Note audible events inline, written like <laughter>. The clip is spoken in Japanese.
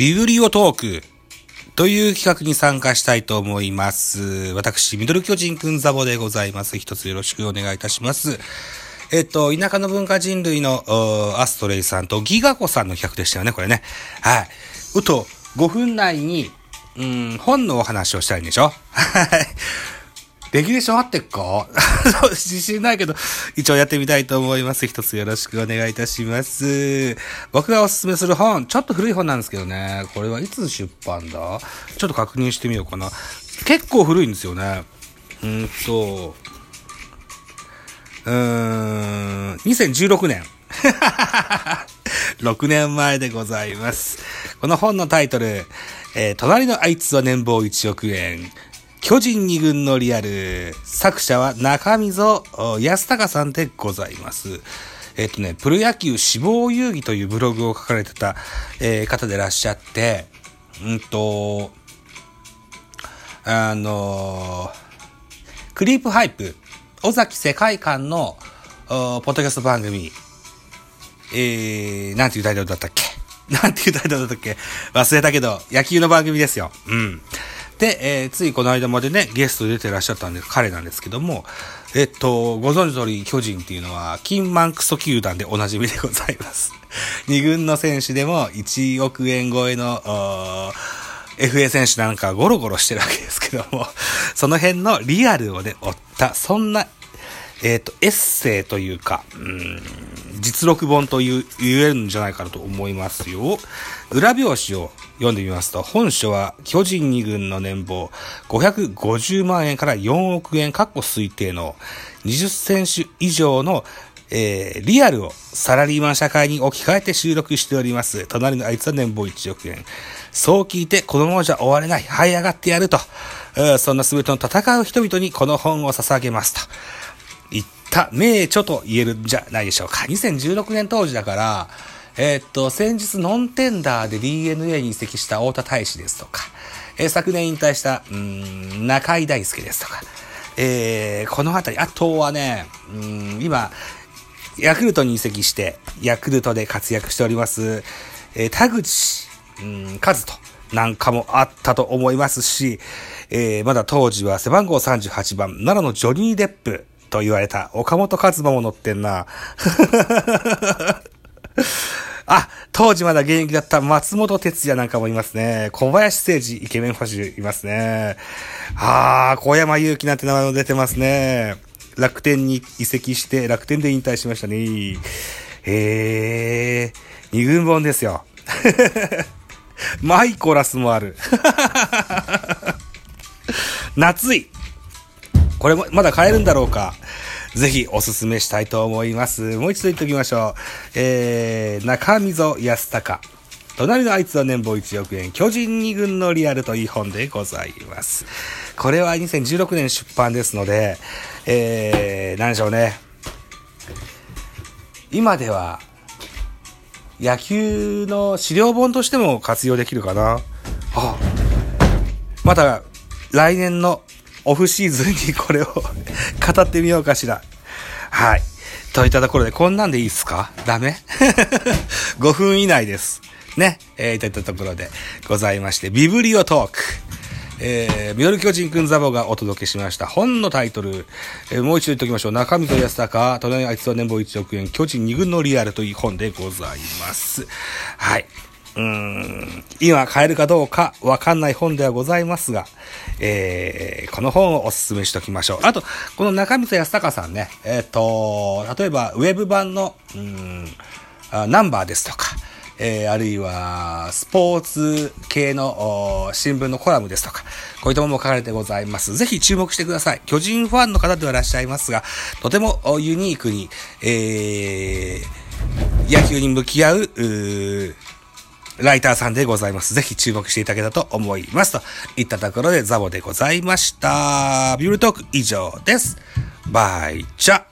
ビブリオトークという企画に参加したいと思います。私、ミドル巨人くんザボでございます。一つよろしくお願いいたします。えっと、田舎の文化人類のアストレイさんとギガ子さんの企画でしたよね、これね。はい。うと、5分内に、うん、本のお話をしたいんでしょ？はい。できるでしょ合ってっか？<laughs> 自信ないけど、一応やってみたいと思います。一つよろしくお願いいたします。僕がおすすめする本、ちょっと古い本なんですけどね。これはいつ出版だ？ちょっと確認してみようかな。結構古いんですよね。うんと、うーん、2016年。<laughs> 6年前でございます。この本のタイトル、えー隣のあいつは年俸1億円。巨人二軍のリアル。作者は中溝お安隆さんでございます。えっ、とね、プロ野球志望遊戯というブログを書かれてた、えー方でいらっしゃって、うんと、あのークリープハイプ、尾崎世界観の、ポッドキャスト番組、えー、なんていうタイトルだったっけ？<laughs> なんていうタイトルだったっけ？忘れたけど、野球の番組ですよ。うん。で、えーついこの間までね、ゲスト出てらっしゃったんで、彼なんですけども、えっと、ご存知の通り、巨人っていうのは、金満クソ球団でおなじみでございます。<laughs> 二軍の選手でも1億円超えの、FA 選手なんかゴロゴロしてるわけですけども、<laughs> その辺のリアルをね、追った、そんな、えっ、と、エッセイというか、うん、実録本という言えるんじゃないかなと思いますよ。裏表紙を読んでみますと、本書は巨人2軍の年俸550万円から4億円、かっこ推定の20選手以上のえーリアルをサラリーマン社会に置き換えて収録しております。隣のあいつは年俸1億円。そう聞いて、このままじゃ終われない。這い上がってやると。うんそんな全ての戦う人々にこの本を捧げますと。た名著と言えるんじゃないでしょうか。2016年当時だから、えーっと、先日ノンテンダーで DNA に移籍した太田大使ですとか、えー昨年引退した、うん、中井大輔ですとか、えーこのあたり、あとはね、うん、今、ヤクルトに移籍して、ヤクルトで活躍しております、えー田口、うん、和人なんかもあったと思いますし、えーまだ当時は背番号38番、奈良のジョニー・デップと言われた岡本和真も乗ってんな。<laughs> あ、当時まだ現役だった松本哲也なんかもいますね。小林誠司イケメンファシいますね。あー、小山祐希なんて名前も出てますね。楽天に移籍して楽天で引退しましたね。えー、二軍本ですよ。<laughs> マイコラスもある。<laughs> 夏い。これも、まだ買えるんだろうか。ぜひおすすめしたいと思います。もう一度言っておきましょう。えー、中溝康隆。隣のあいつは年俸1億円。巨人2軍のリアルという本でございます。これは2016年出版ですので、えー、何でしょうね。今では、野球の資料本としても活用できるかな。あ、また来年のオフシーズンにこれを <laughs> 語ってみようかしら。はい。といったところで、こんなんでいいですか？ダメ <laughs> ?5 分以内です。ね？えー、といったところでございまして、ビブリオトーク。えー、ミドル巨人くんザボがお届けしました。本のタイトル、えーもう一度言っておきましょう。中溝康隆、隣のあいつは年俸1億円、巨人2軍のリアルという本でございます。はい。うん、今買えるかどうかわかんない本ではございますが、えー、この本をお勧めしておきましょう。あと、この中溝康隆さんね、えっ、と、例えばウェブ版の、うん、あナンバーですとか、えーあるいは、スポーツ系の新聞のコラムですとか、こういったものも書かれてございます。ぜひ注目してください。巨人ファンの方ではいらっしゃいますが、とてもユニークに、えー野球に向き合う、うライターさんでございます。ぜひ注目していただけたと思います。といったところでザボでございました。ビュールトーク以上です。バイチャ